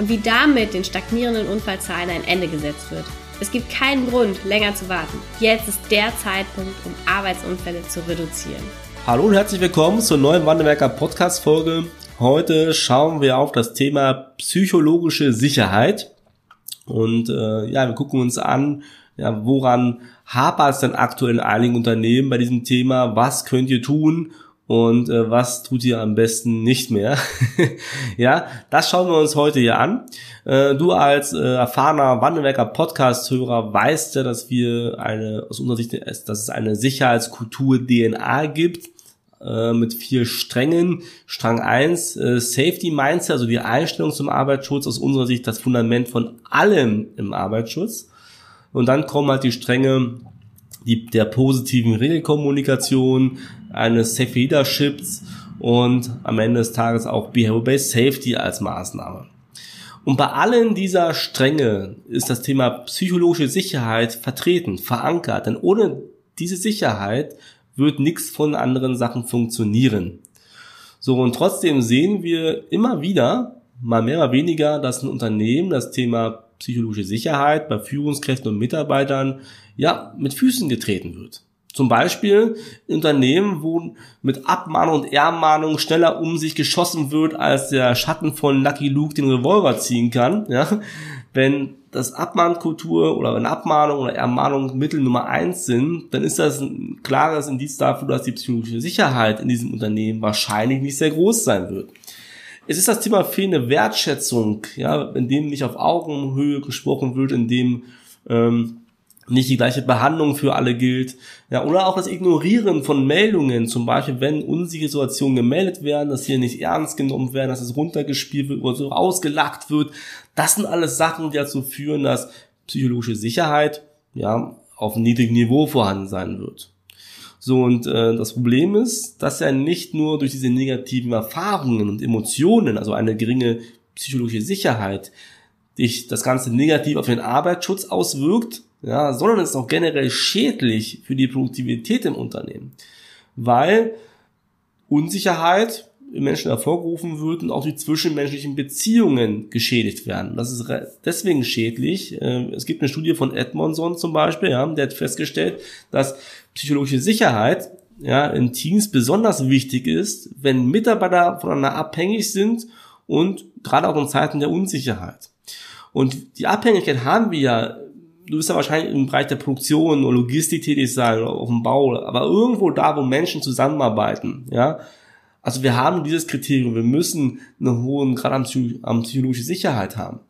und wie damit den stagnierenden Unfallzahlen ein Ende gesetzt wird. Es gibt keinen Grund, länger zu warten. Jetzt ist der Zeitpunkt, um Arbeitsunfälle zu reduzieren. Hallo und herzlich willkommen zur neuen Wandelwerker Podcast Folge. Heute schauen wir auf das Thema psychologische Sicherheit. Und äh, ja, wir gucken uns an, ja, woran hapert es denn aktuell in einigen Unternehmen bei diesem Thema? Was könnt ihr tun? Und äh, was tut ihr am besten nicht mehr. ja, das schauen wir uns heute hier an. Äh, du als äh, erfahrener Wandelwerker Podcast-Hörer weißt ja, dass wir eine, aus unserer Sicht, dass es eine Sicherheitskultur DNA gibt äh, mit vier Strängen. Strang eins äh, Safety Mindset, also die Einstellung zum Arbeitsschutz, aus unserer Sicht das Fundament von allem im Arbeitsschutz. Und dann kommen halt die Stränge die, der positiven Regelkommunikation, eines Safe Leaderships und am Ende des Tages auch Behavior-Based Safety als Maßnahme. Und bei allen dieser Stränge ist das Thema psychologische Sicherheit vertreten, verankert, denn ohne diese Sicherheit wird nichts von anderen Sachen funktionieren. So, und trotzdem sehen wir immer wieder, mal mehr, mal weniger, dass ein Unternehmen das Thema psychologische Sicherheit bei Führungskräften und Mitarbeitern ja mit Füßen getreten wird. Zum Beispiel in Unternehmen, wo mit Abmahnung und Ermahnung schneller um sich geschossen wird, als der Schatten von Lucky Luke den Revolver ziehen kann. Ja? Wenn das Abmahnkultur oder wenn Abmahnung oder Ermahnung Mittel Nummer eins sind, dann ist das ein klares Indiz dafür, dass die psychologische Sicherheit in diesem Unternehmen wahrscheinlich nicht sehr groß sein wird. Es ist das Thema fehlende Wertschätzung, ja, in dem nicht auf Augenhöhe gesprochen wird, in dem ähm, nicht die gleiche Behandlung für alle gilt. Ja, oder auch das Ignorieren von Meldungen, zum Beispiel, wenn unsichere Situationen gemeldet werden, dass hier nicht ernst genommen werden, dass es runtergespielt wird oder so ausgelacht wird. Das sind alles Sachen, die dazu führen, dass psychologische Sicherheit ja auf einem niedrigen Niveau vorhanden sein wird. So, und äh, das Problem ist, dass er nicht nur durch diese negativen Erfahrungen und Emotionen, also eine geringe psychologische Sicherheit, dich das Ganze negativ auf den Arbeitsschutz auswirkt, ja, sondern es ist auch generell schädlich für die Produktivität im Unternehmen, weil Unsicherheit im Menschen hervorgerufen wird und auch die zwischenmenschlichen Beziehungen geschädigt werden. Das ist deswegen schädlich. Ähm, es gibt eine Studie von Edmondson zum Beispiel, ja, der hat festgestellt, dass psychologische Sicherheit ja, in Teams besonders wichtig ist, wenn Mitarbeiter voneinander abhängig sind und gerade auch in Zeiten der Unsicherheit. Und die Abhängigkeit haben wir ja du bist ja wahrscheinlich im Bereich der Produktion oder Logistik tätig sein oder auf dem Bau, aber irgendwo da, wo Menschen zusammenarbeiten, ja. Also wir haben dieses Kriterium, wir müssen einen hohen Grad an, psychologische Sicherheit haben.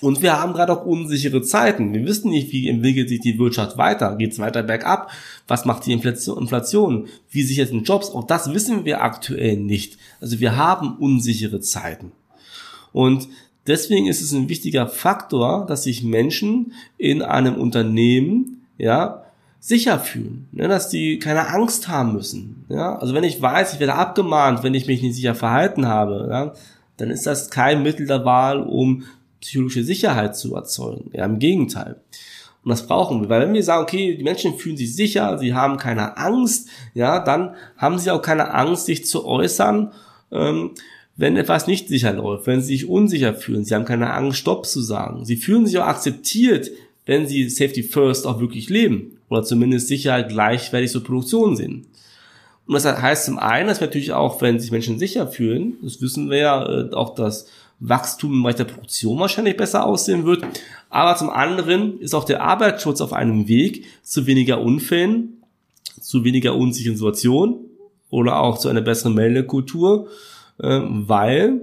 Und wir haben gerade auch unsichere Zeiten. Wir wissen nicht, wie entwickelt sich die Wirtschaft weiter. Geht es weiter bergab? Was macht die Inflation? Wie sichert sind Jobs? Auch das wissen wir aktuell nicht. Also wir haben unsichere Zeiten. Und Deswegen ist es ein wichtiger Faktor, dass sich Menschen in einem Unternehmen, ja, sicher fühlen, ne, dass die keine Angst haben müssen. Ja? Also wenn ich weiß, ich werde abgemahnt, wenn ich mich nicht sicher verhalten habe, ja, dann ist das kein Mittel der Wahl, um psychologische Sicherheit zu erzeugen. Ja, im Gegenteil. Und das brauchen wir, weil wenn wir sagen, okay, die Menschen fühlen sich sicher, sie haben keine Angst, ja, dann haben sie auch keine Angst, sich zu äußern. Ähm, wenn etwas nicht sicher läuft, wenn sie sich unsicher fühlen, sie haben keine Angst, Stopp zu sagen. Sie fühlen sich auch akzeptiert, wenn sie Safety First auch wirklich leben oder zumindest Sicherheit gleichwertig zur Produktion sehen. Und das heißt zum einen, dass wir natürlich auch, wenn sich Menschen sicher fühlen, das wissen wir ja, äh, auch das Wachstum im Bereich der Produktion wahrscheinlich besser aussehen wird. Aber zum anderen ist auch der Arbeitsschutz auf einem Weg zu weniger Unfällen, zu weniger unsicheren Situationen oder auch zu einer besseren Meldekultur ähm, weil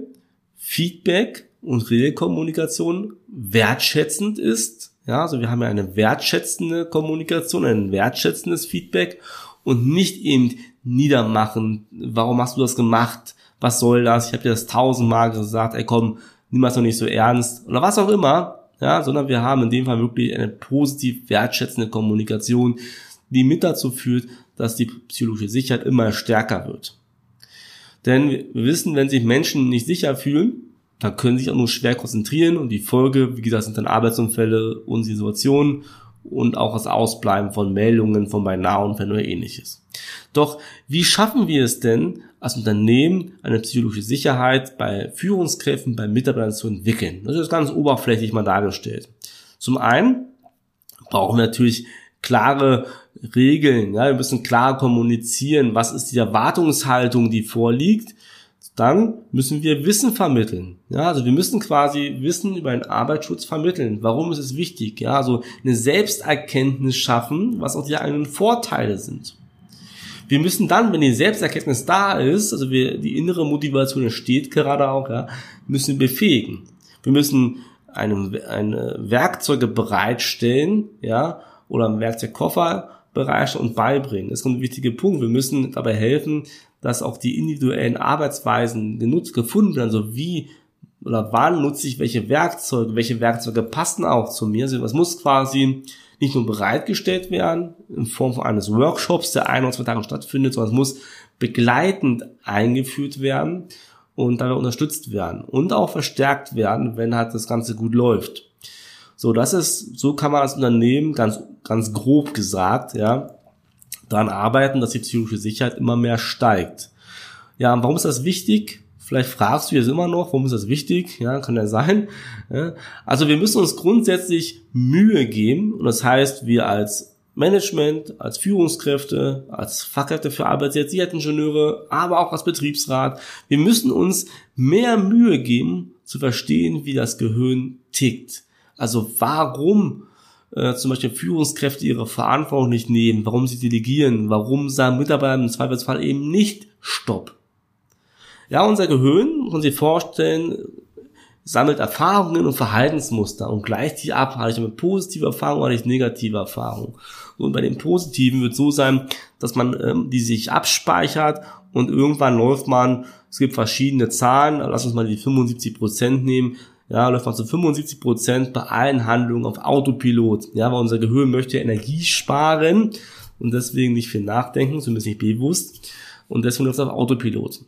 Feedback und Regelkommunikation wertschätzend ist. Ja, also wir haben ja eine wertschätzende Kommunikation, ein wertschätzendes Feedback und nicht eben niedermachen. Warum hast du das gemacht? Was soll das? Ich habe dir das tausendmal gesagt. Ey, komm, niemals noch nicht so ernst oder was auch immer, ja, sondern wir haben in dem Fall wirklich eine positiv wertschätzende Kommunikation, die mit dazu führt, dass die psychologische Sicherheit immer stärker wird. Denn wir wissen, wenn sich Menschen nicht sicher fühlen, dann können sie sich auch nur schwer konzentrieren und die Folge, wie gesagt, sind dann Arbeitsunfälle und Situationen und auch das Ausbleiben von Meldungen von Beinaheunfällen oder ähnliches. Doch wie schaffen wir es denn, als Unternehmen eine psychologische Sicherheit bei Führungskräften, bei Mitarbeitern zu entwickeln? Das ist ganz oberflächlich mal dargestellt. Zum einen brauchen wir natürlich klare Regeln. Ja, wir müssen klar kommunizieren, was ist die Erwartungshaltung, die vorliegt. Dann müssen wir Wissen vermitteln. Ja, also wir müssen quasi Wissen über den Arbeitsschutz vermitteln. Warum ist es wichtig? Ja, also eine Selbsterkenntnis schaffen, was auch die eigenen Vorteile sind. Wir müssen dann, wenn die Selbsterkenntnis da ist, also wir, die innere Motivation entsteht gerade auch, ja, müssen befähigen. Wir müssen eine, eine Werkzeuge bereitstellen, ja, oder einen Werkzeugkoffer bereitstellen und beibringen. Das ist ein wichtiger Punkt. Wir müssen dabei helfen, dass auch die individuellen Arbeitsweisen genutzt, gefunden werden, also wie oder wann nutze ich welche Werkzeuge, welche Werkzeuge passen auch zu mir. Also es muss quasi nicht nur bereitgestellt werden in Form eines Workshops, der ein oder zwei Tage stattfindet, sondern es muss begleitend eingeführt werden und dabei unterstützt werden und auch verstärkt werden, wenn halt das Ganze gut läuft. So, das ist, so kann man als Unternehmen ganz, ganz grob gesagt, ja, daran arbeiten, dass die psychische Sicherheit immer mehr steigt. Ja, und warum ist das wichtig? Vielleicht fragst du jetzt immer noch, warum ist das wichtig? Ja, kann ja sein. Ja. Also wir müssen uns grundsätzlich Mühe geben und das heißt, wir als Management, als Führungskräfte, als Fachkräfte für Arbeitssicherheitsingenieure, aber auch als Betriebsrat, wir müssen uns mehr Mühe geben, zu verstehen, wie das Gehirn tickt. Also warum äh, zum Beispiel Führungskräfte ihre Verantwortung nicht nehmen, warum sie delegieren, warum sagen Mitarbeiter im Zweifelsfall eben nicht Stopp. Ja, unser Gehirn, muss man sich vorstellen, sammelt Erfahrungen und Verhaltensmuster und gleicht die ab. Habe ich eine positive Erfahrung oder ich negative Erfahrung? Und bei den positiven wird so sein, dass man ähm, die sich abspeichert und irgendwann läuft man, es gibt verschiedene Zahlen, lass uns mal die 75 Prozent nehmen, ja, läuft man zu 75 Prozent bei allen Handlungen auf Autopilot. Ja, weil unser Gehirn möchte Energie sparen und deswegen nicht viel nachdenken, zumindest nicht bewusst. Und deswegen läuft es auf Autopilot.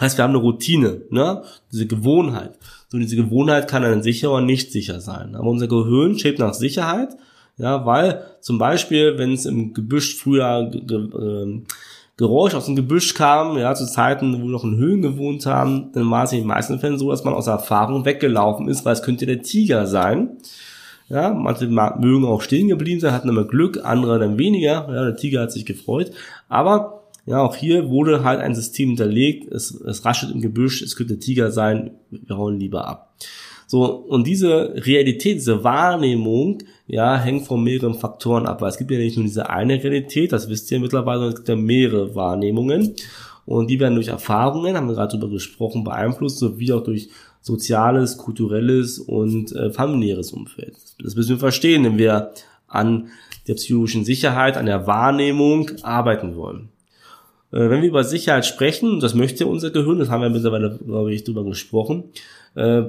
Heißt, wir haben eine Routine, ne? diese Gewohnheit. So diese Gewohnheit kann dann sicher oder nicht sicher sein. Aber unser Gehirn strebt nach Sicherheit, ja, weil zum Beispiel, wenn es im Gebüsch früher äh, Geräusch aus dem Gebüsch kam, ja, zu Zeiten, wo wir noch in Höhlen gewohnt haben, dann war es in den meisten Fällen so, dass man aus Erfahrung weggelaufen ist, weil es könnte der Tiger sein. Ja, manche mögen auch stehen geblieben sein, hatten immer Glück, andere dann weniger. Ja, der Tiger hat sich gefreut. Aber ja, auch hier wurde halt ein System hinterlegt, es, es raschelt im Gebüsch, es könnte Tiger sein, wir hauen lieber ab. So, und diese Realität, diese Wahrnehmung, ja, hängt von mehreren Faktoren ab, weil es gibt ja nicht nur diese eine Realität, das wisst ihr mittlerweile, es gibt ja mehrere Wahrnehmungen und die werden durch Erfahrungen, haben wir gerade darüber gesprochen, beeinflusst, sowie auch durch soziales, kulturelles und äh, familiäres Umfeld. Das müssen wir verstehen, wenn wir an der psychologischen Sicherheit, an der Wahrnehmung arbeiten wollen. Äh, wenn wir über Sicherheit sprechen, das möchte unser Gehirn, das haben wir mittlerweile, glaube ich, drüber gesprochen, äh,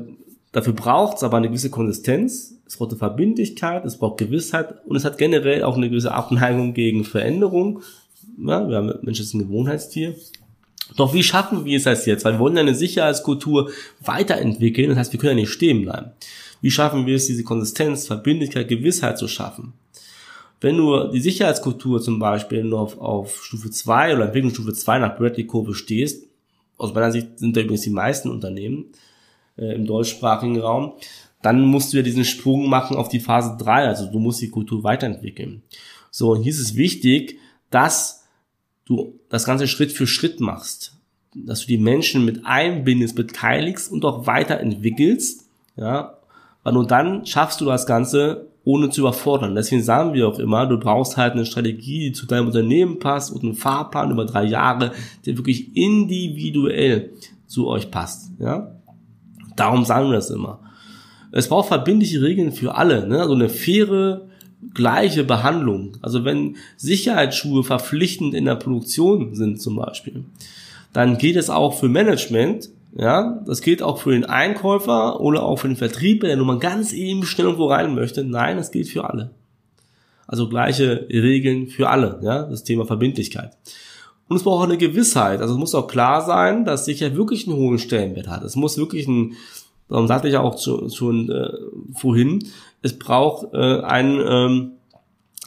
dafür braucht es aber eine gewisse Konsistenz, es braucht eine Verbindlichkeit, es braucht Gewissheit und es hat generell auch eine gewisse Abneigung gegen Veränderung. Ja, wir haben Mensch ist ein Gewohnheitstier. Doch wie schaffen wir es das jetzt? Weil wir wollen eine Sicherheitskultur weiterentwickeln, das heißt, wir können ja nicht stehen bleiben. Wie schaffen wir es, diese Konsistenz, Verbindlichkeit, Gewissheit zu schaffen? Wenn du die Sicherheitskultur zum Beispiel nur auf, auf Stufe 2 oder Entwicklungsstufe 2 nach Bradley-Kurve stehst, aus meiner Sicht sind da übrigens die meisten Unternehmen äh, im deutschsprachigen Raum, dann musst du ja diesen Sprung machen auf die Phase 3, also du musst die Kultur weiterentwickeln. So, und hier ist es wichtig, dass du das Ganze Schritt für Schritt machst, dass du die Menschen mit einbindest, beteiligst und auch weiterentwickelst, ja, weil nur dann schaffst du das Ganze ohne zu überfordern. Deswegen sagen wir auch immer, du brauchst halt eine Strategie, die zu deinem Unternehmen passt und einen Fahrplan über drei Jahre, der wirklich individuell zu euch passt. Ja? Darum sagen wir das immer. Es braucht verbindliche Regeln für alle, ne? also eine faire, gleiche Behandlung. Also wenn Sicherheitsschuhe verpflichtend in der Produktion sind zum Beispiel, dann geht es auch für Management Ja, das gilt auch für den Einkäufer oder auch für den Vertrieb, der nur mal ganz eben schnell irgendwo rein möchte. Nein, das gilt für alle. Also gleiche Regeln für alle, ja, das Thema Verbindlichkeit. Und es braucht auch eine Gewissheit. Also es muss auch klar sein, dass sicher wirklich einen hohen Stellenwert hat. Es muss wirklich ein, darum sagte ich ja auch schon, schon äh, vorhin, es braucht äh, ein, ähm,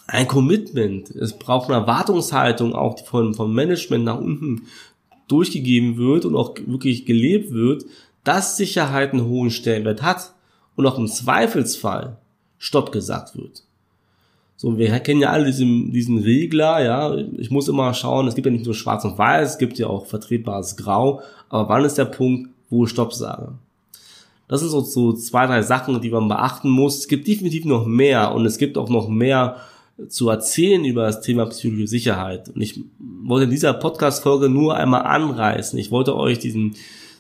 ein Commitment. Es braucht eine Erwartungshaltung auch von, vom Management nach unten durchgegeben wird und auch wirklich gelebt wird, dass Sicherheit einen hohen Stellenwert hat und auch im Zweifelsfall Stopp gesagt wird. So, wir kennen ja alle diesen, diesen Regler, ja. Ich muss immer schauen, es gibt ja nicht nur schwarz und weiß, es gibt ja auch vertretbares Grau. Aber wann ist der Punkt, wo ich Stopp sage? Das sind so, so zwei, drei Sachen, die man beachten muss. Es gibt definitiv noch mehr und es gibt auch noch mehr zu erzählen über das Thema psychische Sicherheit. Und ich wollte in dieser Podcast-Folge nur einmal anreißen. Ich wollte euch diesen,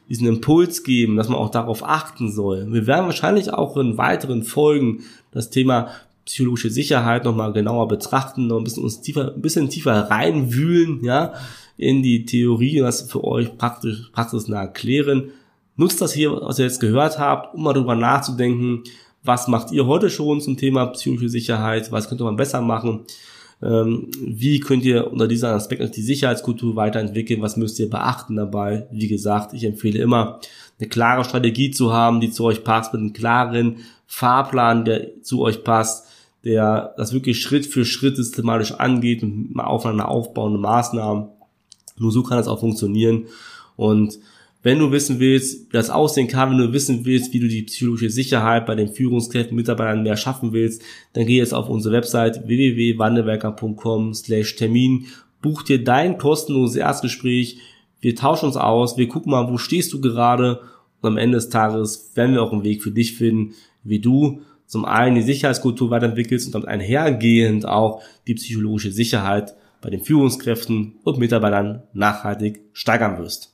diesen Impuls geben, dass man auch darauf achten soll. Wir werden wahrscheinlich auch in weiteren Folgen das Thema psychologische Sicherheit nochmal genauer betrachten, noch ein bisschen uns tiefer, ein bisschen tiefer reinwühlen, ja, in die Theorie und das für euch praktisch, praxisnah erklären. Nutzt das hier, was ihr jetzt gehört habt, um mal drüber nachzudenken, was macht ihr heute schon zum Thema psychische Sicherheit, was könnte man besser machen, ähm, wie könnt ihr unter diesem Aspekt die Sicherheitskultur weiterentwickeln, was müsst ihr beachten dabei. Wie gesagt, ich empfehle immer, eine klare Strategie zu haben, die zu euch passt, mit einem klaren Fahrplan, der zu euch passt, der das wirklich Schritt für Schritt systematisch angeht und aufeinander aufbauende Maßnahmen. Nur so kann es auch funktionieren. Und wenn du wissen willst, wie das aussehen kann, wenn du wissen willst, wie du die psychologische Sicherheit bei den Führungskräften, Mitarbeitern mehr schaffen willst, dann geh jetzt auf unsere Website www.wandelwerker.com slash Termin, buch dir dein kostenloses Erstgespräch, wir tauschen uns aus, wir gucken mal, wo stehst du gerade? Und am Ende des Tages werden wir auch einen Weg für dich finden, wie du zum einen die Sicherheitskultur weiterentwickelst und damit einhergehend auch die psychologische Sicherheit bei den Führungskräften und Mitarbeitern nachhaltig steigern wirst.